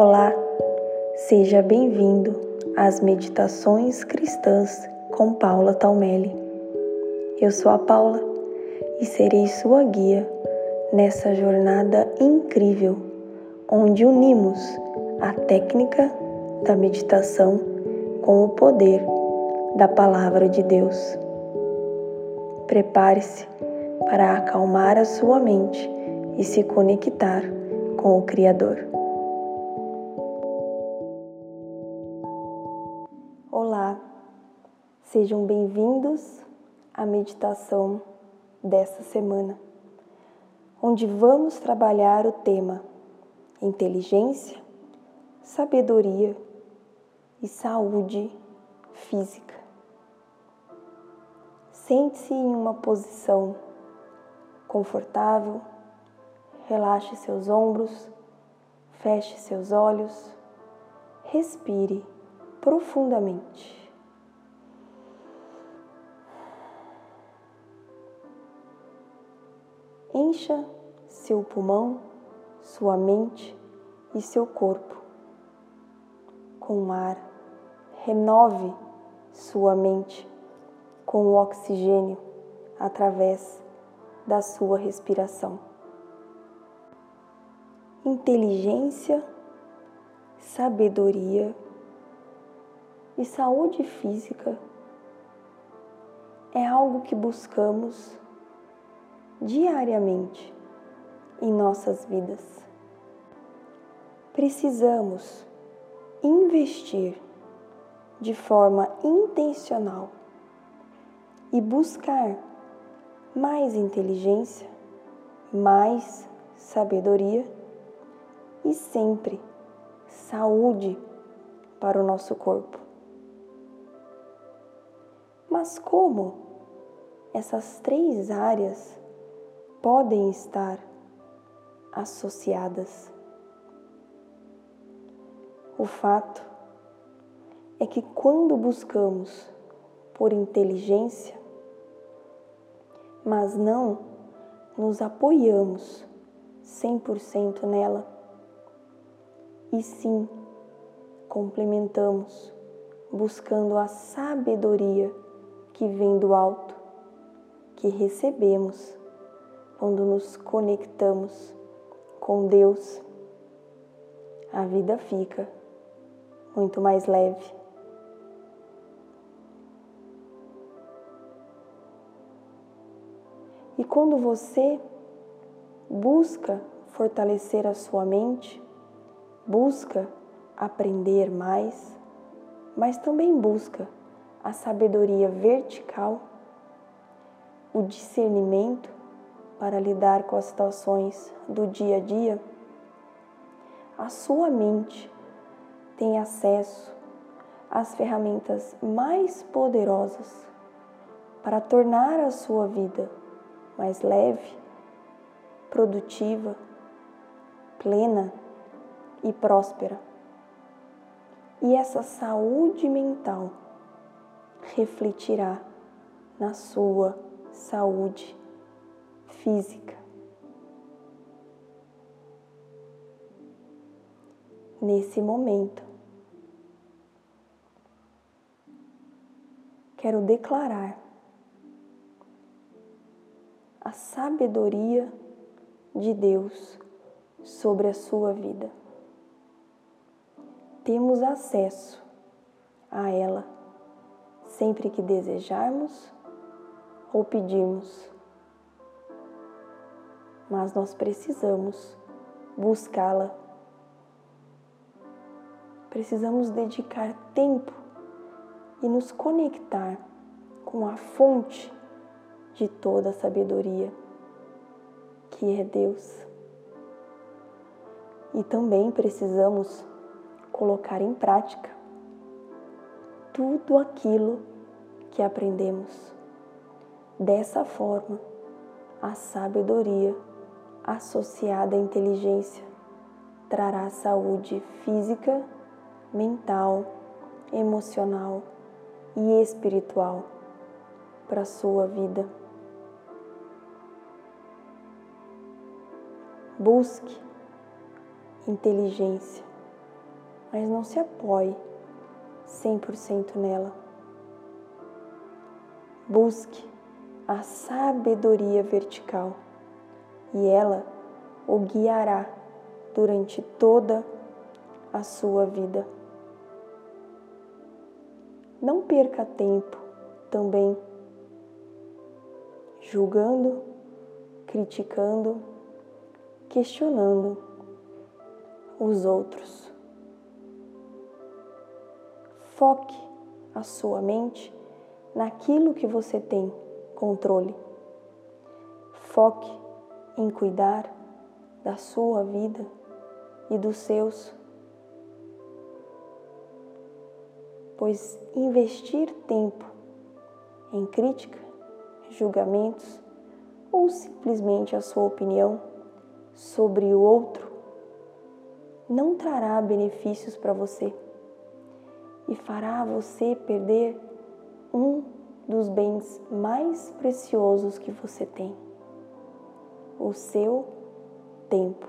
Olá, seja bem-vindo às Meditações Cristãs com Paula Talmelli. Eu sou a Paula e serei sua guia nessa jornada incrível onde unimos a técnica da meditação com o poder da Palavra de Deus. Prepare-se para acalmar a sua mente e se conectar com o Criador. Sejam bem-vindos à meditação desta semana, onde vamos trabalhar o tema inteligência, sabedoria e saúde física. Sente-se em uma posição confortável, relaxe seus ombros, feche seus olhos, respire profundamente. Encha seu pulmão, sua mente e seu corpo com ar. Renove sua mente com o oxigênio através da sua respiração. Inteligência, sabedoria e saúde física é algo que buscamos diariamente em nossas vidas. Precisamos investir de forma intencional e buscar mais inteligência, mais sabedoria e sempre saúde para o nosso corpo. Mas como essas três áreas podem estar associadas? O fato é que quando buscamos por inteligência, mas não nos apoiamos 100% nela, e sim complementamos buscando a sabedoria que vem do alto, que recebemos quando nos conectamos com Deus, a vida fica muito mais leve. E quando você busca fortalecer a sua mente, busca aprender mais, mas também busca a sabedoria vertical, o discernimento para lidar com as situações do dia a dia, a sua mente tem acesso às ferramentas mais poderosas para tornar a sua vida mais leve, produtiva, plena e próspera. E essa saúde mental refletirá na sua saúde física. Nesse momento, quero declarar a sabedoria de Deus sobre a sua vida. Temos acesso a ela sempre que desejarmos ou pedirmos. Mas nós precisamos buscá-la. Precisamos dedicar tempo e nos conectar com a fonte de toda a sabedoria, que é Deus. E também precisamos colocar em prática tudo aquilo que aprendemos. Dessa forma, a sabedoria associada à inteligência trará saúde física, mental, emocional e espiritual para sua vida. Busque inteligência mas não se apoie 100% nela. Busque a sabedoria vertical e ela o guiará durante toda a sua vida. Não perca tempo também julgando, criticando, questionando os outros. Foque a sua mente naquilo que você tem controle. Foque em cuidar da sua vida e dos seus. Pois investir tempo em crítica, julgamentos ou simplesmente a sua opinião sobre o outro não trará benefícios para você e fará você perder um dos bens mais preciosos que você tem: o seu tempo.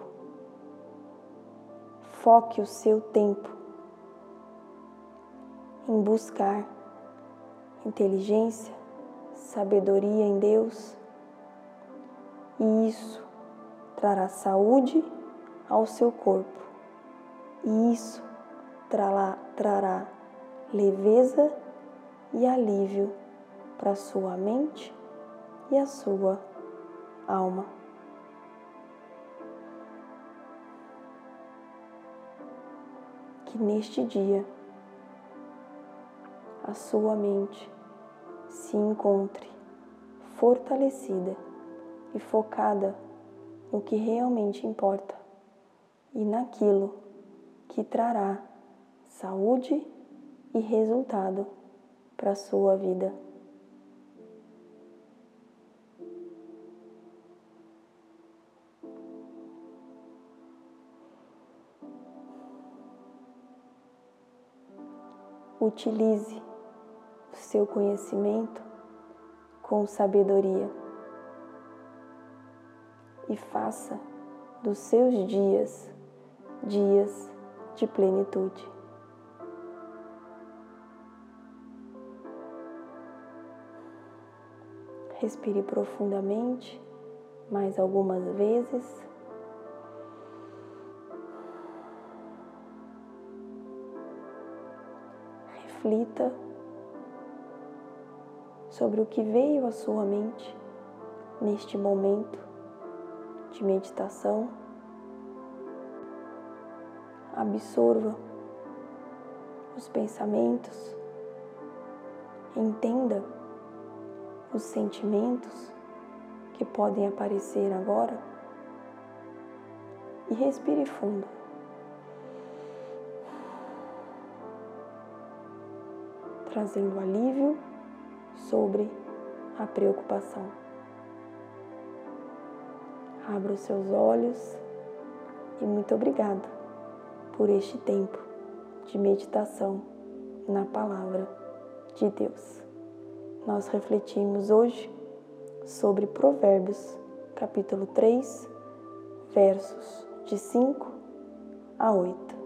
Foque o seu tempo em buscar inteligência, sabedoria em Deus, e isso trará saúde ao seu corpo, e isso trará, trará leveza e alívio para sua mente e a sua alma. Que neste dia a sua mente se encontre fortalecida e focada no que realmente importa e naquilo que trará saúde e resultado para a sua vida. Utilize o seu conhecimento com sabedoria e faça dos seus dias dias de plenitude. Respire profundamente mais algumas vezes. Reflita sobre o que veio à sua mente neste momento de meditação. Absorva os pensamentos, entenda os sentimentos que podem aparecer agora e respire fundo. Trazendo alívio sobre a preocupação. Abra os seus olhos e muito obrigada por este tempo de meditação na palavra de Deus nós refletimos hoje sobre Provérbios, capítulo 3, versos de 5 a 8.